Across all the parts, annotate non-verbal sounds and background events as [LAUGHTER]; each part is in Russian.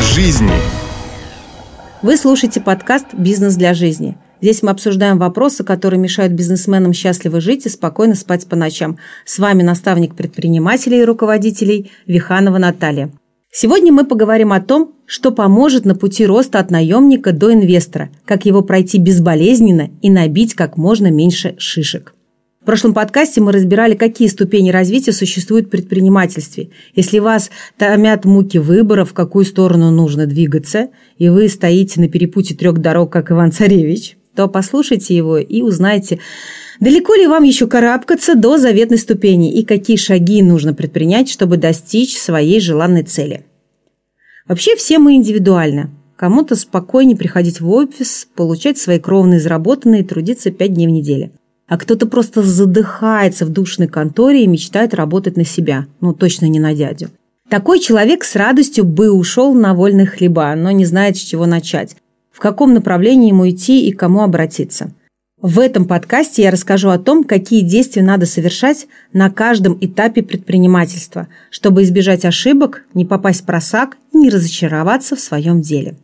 жизни. Вы слушаете подкаст «Бизнес для жизни». Здесь мы обсуждаем вопросы, которые мешают бизнесменам счастливо жить и спокойно спать по ночам. С вами наставник предпринимателей и руководителей Виханова Наталья. Сегодня мы поговорим о том, что поможет на пути роста от наемника до инвестора, как его пройти безболезненно и набить как можно меньше шишек. В прошлом подкасте мы разбирали, какие ступени развития существуют в предпринимательстве. Если вас томят муки выбора, в какую сторону нужно двигаться, и вы стоите на перепутье трех дорог, как Иван Царевич, то послушайте его и узнаете, далеко ли вам еще карабкаться до заветной ступени и какие шаги нужно предпринять, чтобы достичь своей желанной цели. Вообще все мы индивидуально. Кому-то спокойнее приходить в офис, получать свои кровные заработанные и трудиться пять дней в неделю а кто-то просто задыхается в душной конторе и мечтает работать на себя, ну точно не на дядю. Такой человек с радостью бы ушел на вольный хлеба, но не знает, с чего начать, в каком направлении ему идти и к кому обратиться. В этом подкасте я расскажу о том, какие действия надо совершать на каждом этапе предпринимательства, чтобы избежать ошибок, не попасть в просак и не разочароваться в своем деле.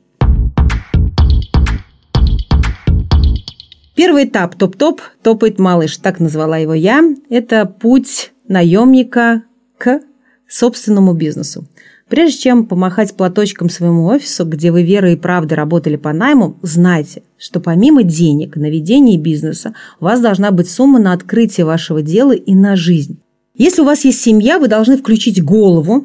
Первый этап «Топ-топ» топает малыш, так назвала его я. Это путь наемника к собственному бизнесу. Прежде чем помахать платочком своему офису, где вы верой и правдой работали по найму, знайте, что помимо денег на ведение бизнеса у вас должна быть сумма на открытие вашего дела и на жизнь. Если у вас есть семья, вы должны включить голову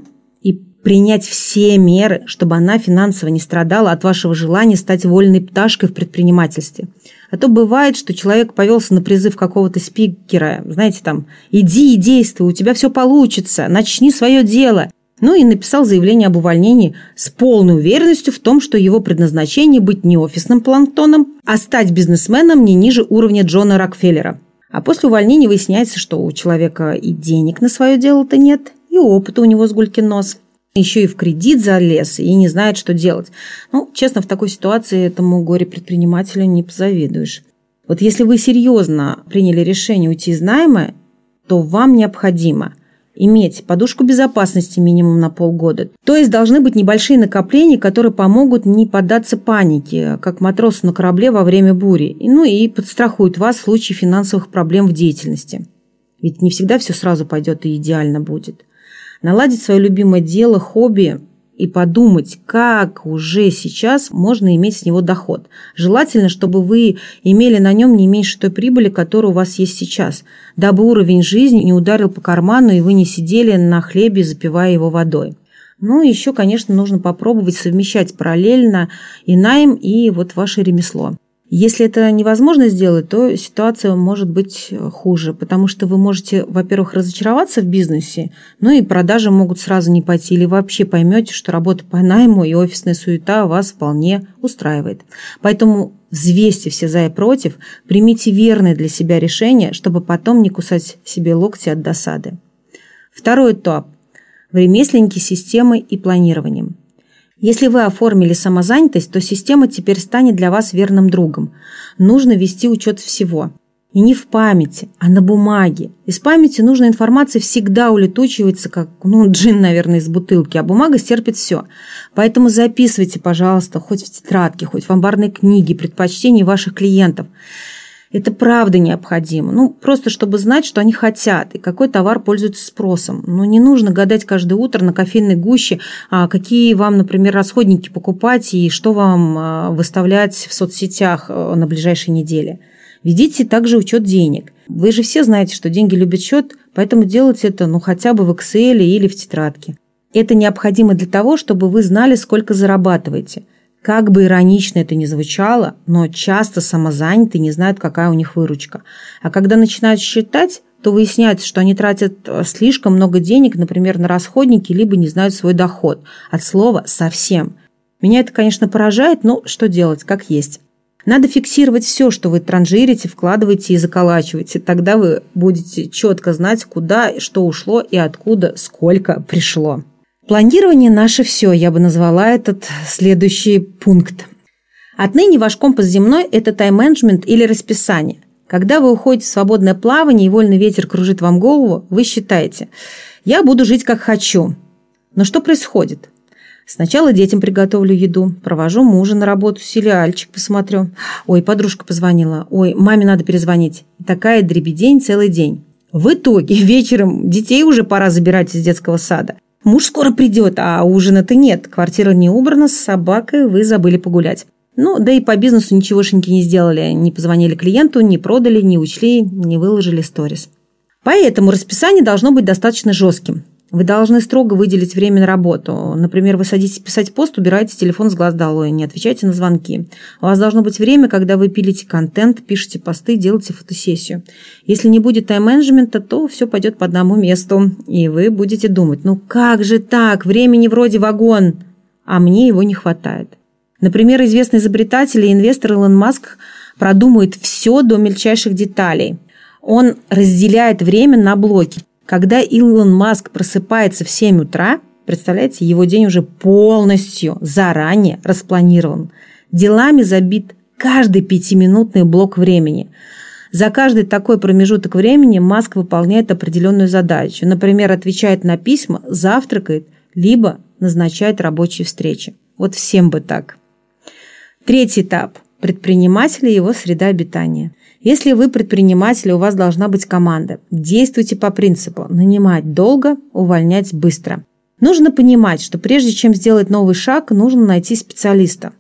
принять все меры, чтобы она финансово не страдала от вашего желания стать вольной пташкой в предпринимательстве – а то бывает, что человек повелся на призыв какого-то спикера, знаете, там, иди и действуй, у тебя все получится, начни свое дело. Ну и написал заявление об увольнении с полной уверенностью в том, что его предназначение быть не офисным планктоном, а стать бизнесменом не ниже уровня Джона Рокфеллера. А после увольнения выясняется, что у человека и денег на свое дело-то нет, и опыта у него с гулькин нос – еще и в кредит залез и не знает, что делать. Ну, честно, в такой ситуации этому горе-предпринимателю не позавидуешь. Вот если вы серьезно приняли решение уйти из найма, то вам необходимо иметь подушку безопасности минимум на полгода. То есть должны быть небольшие накопления, которые помогут не поддаться панике, как матросу на корабле во время бури, ну и подстрахуют вас в случае финансовых проблем в деятельности. Ведь не всегда все сразу пойдет и идеально будет наладить свое любимое дело, хобби и подумать, как уже сейчас можно иметь с него доход. Желательно, чтобы вы имели на нем не меньше той прибыли, которая у вас есть сейчас, дабы уровень жизни не ударил по карману и вы не сидели на хлебе, запивая его водой. Ну, еще, конечно, нужно попробовать совмещать параллельно и найм, и вот ваше ремесло. Если это невозможно сделать, то ситуация может быть э, хуже, потому что вы можете, во-первых, разочароваться в бизнесе, ну и продажи могут сразу не пойти, или вообще поймете, что работа по найму и офисная суета вас вполне устраивает. Поэтому взвесьте все за и против, примите верное для себя решение, чтобы потом не кусать себе локти от досады. Второй этап – в ремесленнике системой и планированием. Если вы оформили самозанятость, то система теперь станет для вас верным другом. Нужно вести учет всего. И не в памяти, а на бумаге. Из памяти нужная информация всегда улетучивается, как ну, джин, наверное, из бутылки, а бумага стерпит все. Поэтому записывайте, пожалуйста, хоть в тетрадке, хоть в амбарной книге предпочтений ваших клиентов. Это правда необходимо. Ну, просто чтобы знать, что они хотят и какой товар пользуется спросом. Но не нужно гадать каждое утро на кофейной гуще, а какие вам, например, расходники покупать и что вам а, выставлять в соцсетях э, на ближайшей неделе. Ведите также учет денег. Вы же все знаете, что деньги любят счет, поэтому делайте это ну хотя бы в Excel или в тетрадке. Это необходимо для того, чтобы вы знали, сколько зарабатываете – как бы иронично это ни звучало, но часто самозанятые не знают, какая у них выручка. А когда начинают считать, то выясняется, что они тратят э, слишком много денег, например, на расходники, либо не знают свой доход. От слова «совсем». Меня это, конечно, поражает, но что делать, как есть. Надо фиксировать все, что вы транжирите, вкладываете и заколачиваете. Тогда вы будете четко знать, куда, что ушло и откуда, сколько пришло. Планирование – наше все, я бы назвала этот следующий пункт. Отныне ваш компас земной – это тайм-менеджмент или расписание. Когда вы уходите в свободное плавание и вольный ветер кружит вам голову, вы считаете «я буду жить как хочу». Но что происходит? Сначала детям приготовлю еду, провожу мужа на работу, сериальчик посмотрю. Ой, подружка позвонила. Ой, маме надо перезвонить. Такая дребедень целый день. В итоге вечером детей уже пора забирать из детского сада. Муж скоро придет, а ужина-то нет. Квартира не убрана, с собакой вы забыли погулять. Ну, да и по бизнесу ничегошеньки не сделали. Не позвонили клиенту, не продали, не учли, не выложили сторис. Поэтому расписание должно быть достаточно жестким. Вы должны строго выделить время на работу. Например, вы садитесь писать пост, убираете телефон с глаз долой, не отвечайте на звонки. У вас должно быть время, когда вы пилите контент, пишете посты, делаете фотосессию. Если не будет тайм-менеджмента, то все пойдет по одному месту, и вы будете думать, ну как же так, времени вроде вагон, а мне его не хватает. Например, известный изобретатель и инвестор Илон Маск продумывает все до мельчайших деталей. Он разделяет время на блоки. Когда Илон Маск просыпается в 7 утра, представляете, его день уже полностью заранее распланирован. Делами забит каждый пятиминутный блок времени. За каждый такой промежуток времени Маск выполняет определенную задачу. Например, отвечает на письма, завтракает, либо назначает рабочие встречи. Вот всем бы так. Третий этап – предприниматель и его среда обитания. Если вы предприниматель, у вас должна быть команда. Действуйте по принципу нанимать долго, увольнять быстро. Нужно понимать, что прежде чем сделать новый шаг, нужно найти специалиста.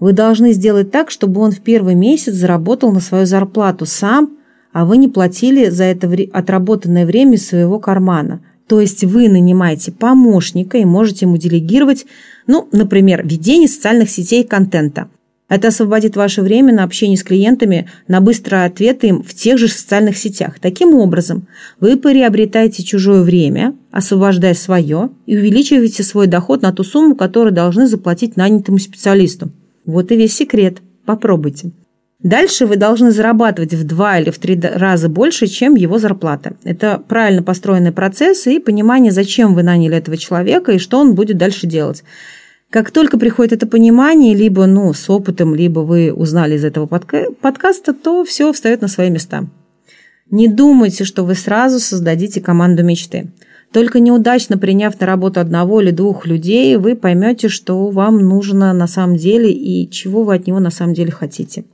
Вы должны сделать так, чтобы он в первый месяц заработал на свою зарплату сам, а вы не платили за это отработанное время из своего кармана. То есть вы нанимаете помощника и можете ему делегировать, ну, например, ведение социальных сетей контента – это освободит ваше время на общение с клиентами, на быстрые ответы им в тех же социальных сетях. Таким образом, вы приобретаете чужое время, освобождая свое, и увеличиваете свой доход на ту сумму, которую должны заплатить нанятому специалисту. Вот и весь секрет. Попробуйте. Дальше вы должны зарабатывать в два или в три раза больше, чем его зарплата. Это правильно построенный процесс и понимание, зачем вы наняли этого человека и что он будет дальше делать. Как только приходит это понимание, либо ну, с опытом, либо вы узнали из этого подка- подкаста, то все встает на свои места. Не думайте, что вы сразу создадите команду мечты. Только неудачно приняв на работу одного или двух людей, вы поймете, что вам нужно на самом деле и чего вы от него на самом деле хотите.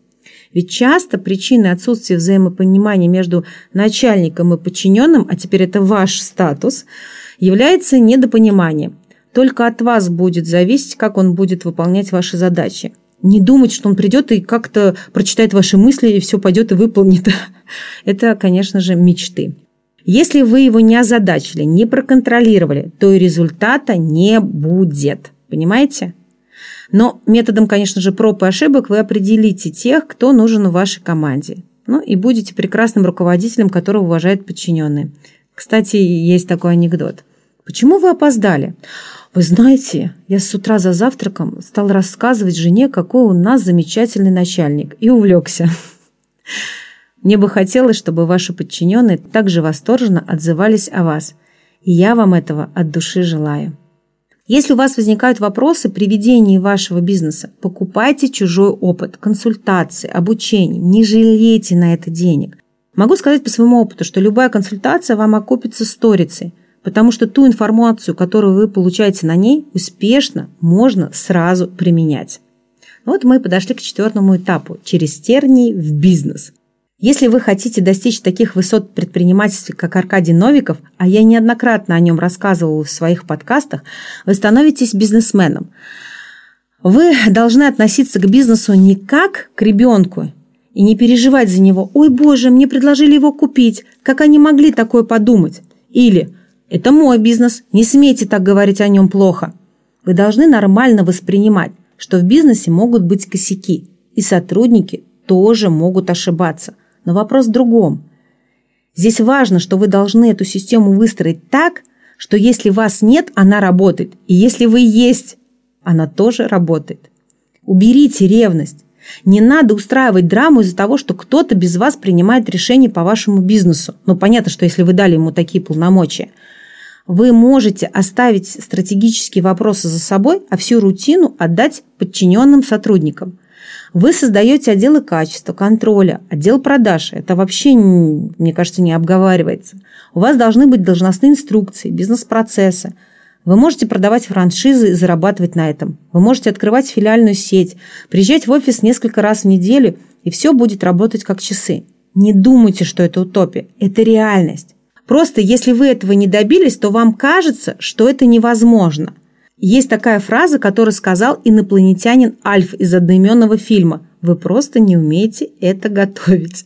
Ведь часто причиной отсутствия взаимопонимания между начальником и подчиненным, а теперь это ваш статус, является недопонимание – только от вас будет зависеть, как он будет выполнять ваши задачи. Не думать, что он придет и как-то прочитает ваши мысли и все пойдет и выполнит. [LAUGHS] Это, конечно же, мечты. Если вы его не озадачили, не проконтролировали, то и результата не будет. Понимаете? Но методом, конечно же, проб и ошибок вы определите тех, кто нужен в вашей команде. Ну и будете прекрасным руководителем, которого уважают подчиненные. Кстати, есть такой анекдот. Почему вы опоздали? Вы знаете, я с утра за завтраком стал рассказывать жене, какой у нас замечательный начальник, и увлекся. Мне бы хотелось, чтобы ваши подчиненные также восторженно отзывались о вас. И я вам этого от души желаю. Если у вас возникают вопросы при ведении вашего бизнеса, покупайте чужой опыт, консультации, обучение. Не жалейте на это денег. Могу сказать по своему опыту, что любая консультация вам окупится сторицей – потому что ту информацию, которую вы получаете на ней, успешно можно сразу применять. Вот мы подошли к четвертому этапу – через тернии в бизнес. Если вы хотите достичь таких высот предпринимательства, как Аркадий Новиков, а я неоднократно о нем рассказывала в своих подкастах, вы становитесь бизнесменом. Вы должны относиться к бизнесу не как к ребенку и не переживать за него. «Ой, боже, мне предложили его купить, как они могли такое подумать?» Или это мой бизнес, не смейте так говорить о нем плохо. Вы должны нормально воспринимать, что в бизнесе могут быть косяки, и сотрудники тоже могут ошибаться. Но вопрос в другом. Здесь важно, что вы должны эту систему выстроить так, что если вас нет, она работает. И если вы есть, она тоже работает. Уберите ревность. Не надо устраивать драму из-за того, что кто-то без вас принимает решение по вашему бизнесу. Ну, понятно, что если вы дали ему такие полномочия – вы можете оставить стратегические вопросы за собой, а всю рутину отдать подчиненным сотрудникам. Вы создаете отделы качества, контроля, отдел продаж. Это вообще, мне кажется, не обговаривается. У вас должны быть должностные инструкции, бизнес-процессы. Вы можете продавать франшизы и зарабатывать на этом. Вы можете открывать филиальную сеть, приезжать в офис несколько раз в неделю, и все будет работать как часы. Не думайте, что это утопия. Это реальность. Просто если вы этого не добились, то вам кажется, что это невозможно. Есть такая фраза, которую сказал инопланетянин Альф из одноименного фильма. Вы просто не умеете это готовить.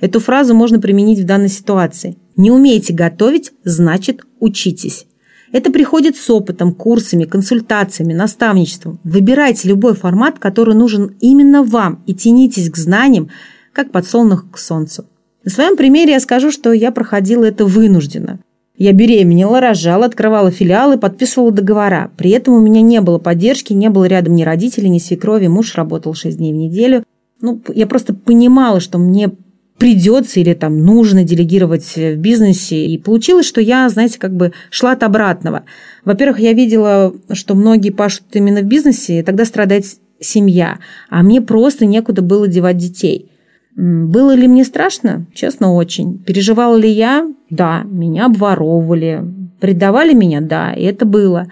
Эту фразу можно применить в данной ситуации. Не умеете готовить, значит учитесь. Это приходит с опытом, курсами, консультациями, наставничеством. Выбирайте любой формат, который нужен именно вам, и тянитесь к знаниям, как подсолнух к солнцу. На своем примере я скажу, что я проходила это вынужденно. Я беременела, рожала, открывала филиалы, подписывала договора. При этом у меня не было поддержки, не было рядом ни родителей, ни свекрови. Муж работал 6 дней в неделю. Ну, я просто понимала, что мне придется или там нужно делегировать в бизнесе. И получилось, что я, знаете, как бы шла от обратного. Во-первых, я видела, что многие пашут именно в бизнесе, и тогда страдает семья, а мне просто некуда было девать детей. Было ли мне страшно? Честно, очень. Переживала ли я? Да. Меня обворовывали. Предавали меня? Да, и это было.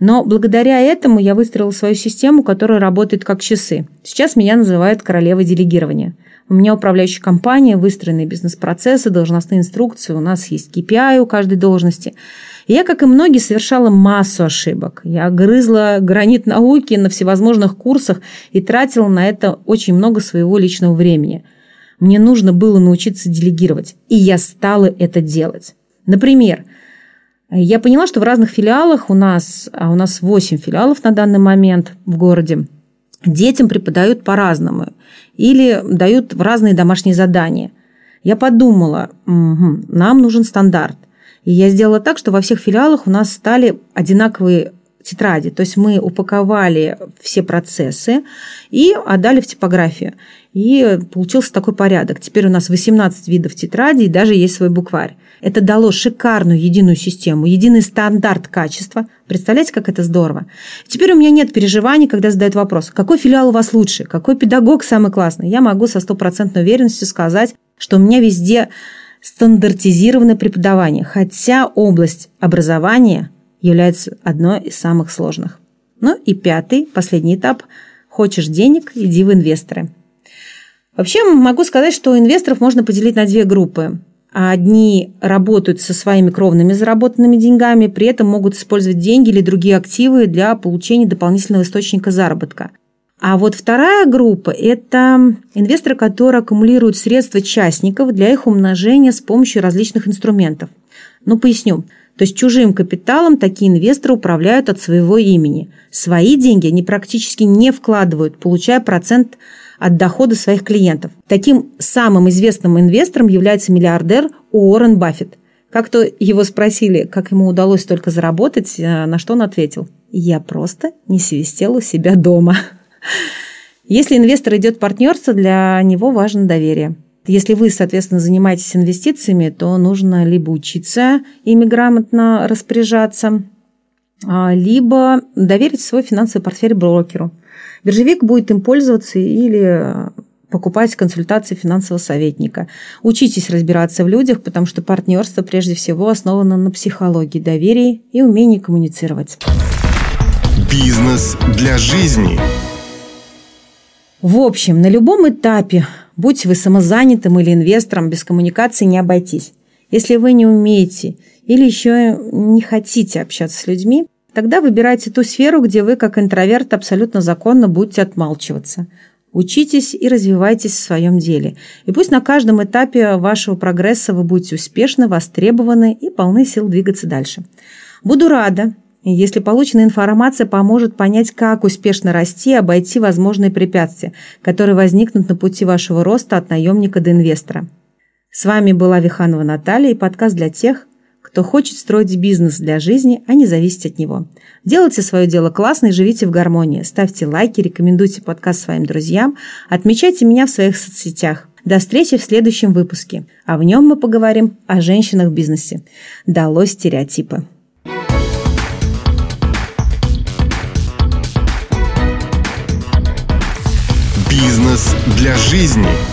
Но благодаря этому я выстроила свою систему, которая работает как часы. Сейчас меня называют королевой делегирования – у меня управляющая компания, выстроенные бизнес-процессы, должностные инструкции, у нас есть KPI у каждой должности. И я, как и многие, совершала массу ошибок. Я грызла гранит науки на всевозможных курсах и тратила на это очень много своего личного времени. Мне нужно было научиться делегировать, и я стала это делать. Например, я поняла, что в разных филиалах у нас, а у нас 8 филиалов на данный момент в городе, детям преподают по-разному или дают в разные домашние задания. Я подумала, угу, нам нужен стандарт. И я сделала так, что во всех филиалах у нас стали одинаковые тетради. То есть мы упаковали все процессы и отдали в типографию. И получился такой порядок. Теперь у нас 18 видов тетрадей даже есть свой букварь. Это дало шикарную единую систему, единый стандарт качества. Представляете, как это здорово? Теперь у меня нет переживаний, когда задают вопрос, какой филиал у вас лучше, какой педагог самый классный. Я могу со стопроцентной уверенностью сказать, что у меня везде стандартизированное преподавание, хотя область образования является одной из самых сложных. Ну и пятый, последний этап. Хочешь денег, иди в инвесторы. Вообще могу сказать, что инвесторов можно поделить на две группы. Одни работают со своими кровными заработанными деньгами, при этом могут использовать деньги или другие активы для получения дополнительного источника заработка. А вот вторая группа – это инвесторы, которые аккумулируют средства частников для их умножения с помощью различных инструментов. Ну, поясню. То есть чужим капиталом такие инвесторы управляют от своего имени. Свои деньги они практически не вкладывают, получая процент от дохода своих клиентов. Таким самым известным инвестором является миллиардер Уоррен Баффет. Как-то его спросили, как ему удалось столько заработать, э, на что он ответил. «Я просто не свистел у себя дома». [LAUGHS] Если инвестор идет партнерство, для него важно доверие. Если вы, соответственно, занимаетесь инвестициями, то нужно либо учиться ими грамотно распоряжаться, а, либо доверить свой финансовый портфель брокеру. Биржевик будет им пользоваться или покупать консультации финансового советника. Учитесь разбираться в людях, потому что партнерство прежде всего основано на психологии доверия и умении коммуницировать. Бизнес для жизни. В общем, на любом этапе, будь вы самозанятым или инвестором, без коммуникации не обойтись. Если вы не умеете или еще не хотите общаться с людьми, тогда выбирайте ту сферу, где вы, как интроверт, абсолютно законно будете отмалчиваться. Учитесь и развивайтесь в своем деле. И пусть на каждом этапе вашего прогресса вы будете успешны, востребованы и полны сил двигаться дальше. Буду рада, если полученная информация поможет понять, как успешно расти и обойти возможные препятствия, которые возникнут на пути вашего роста от наемника до инвестора. С вами была Виханова Наталья и подкаст для тех, кто хочет строить бизнес для жизни, а не зависеть от него. Делайте свое дело классно и живите в гармонии. Ставьте лайки, рекомендуйте подкаст своим друзьям, отмечайте меня в своих соцсетях. До встречи в следующем выпуске, а в нем мы поговорим о женщинах в бизнесе. Дало стереотипы. Для жизни.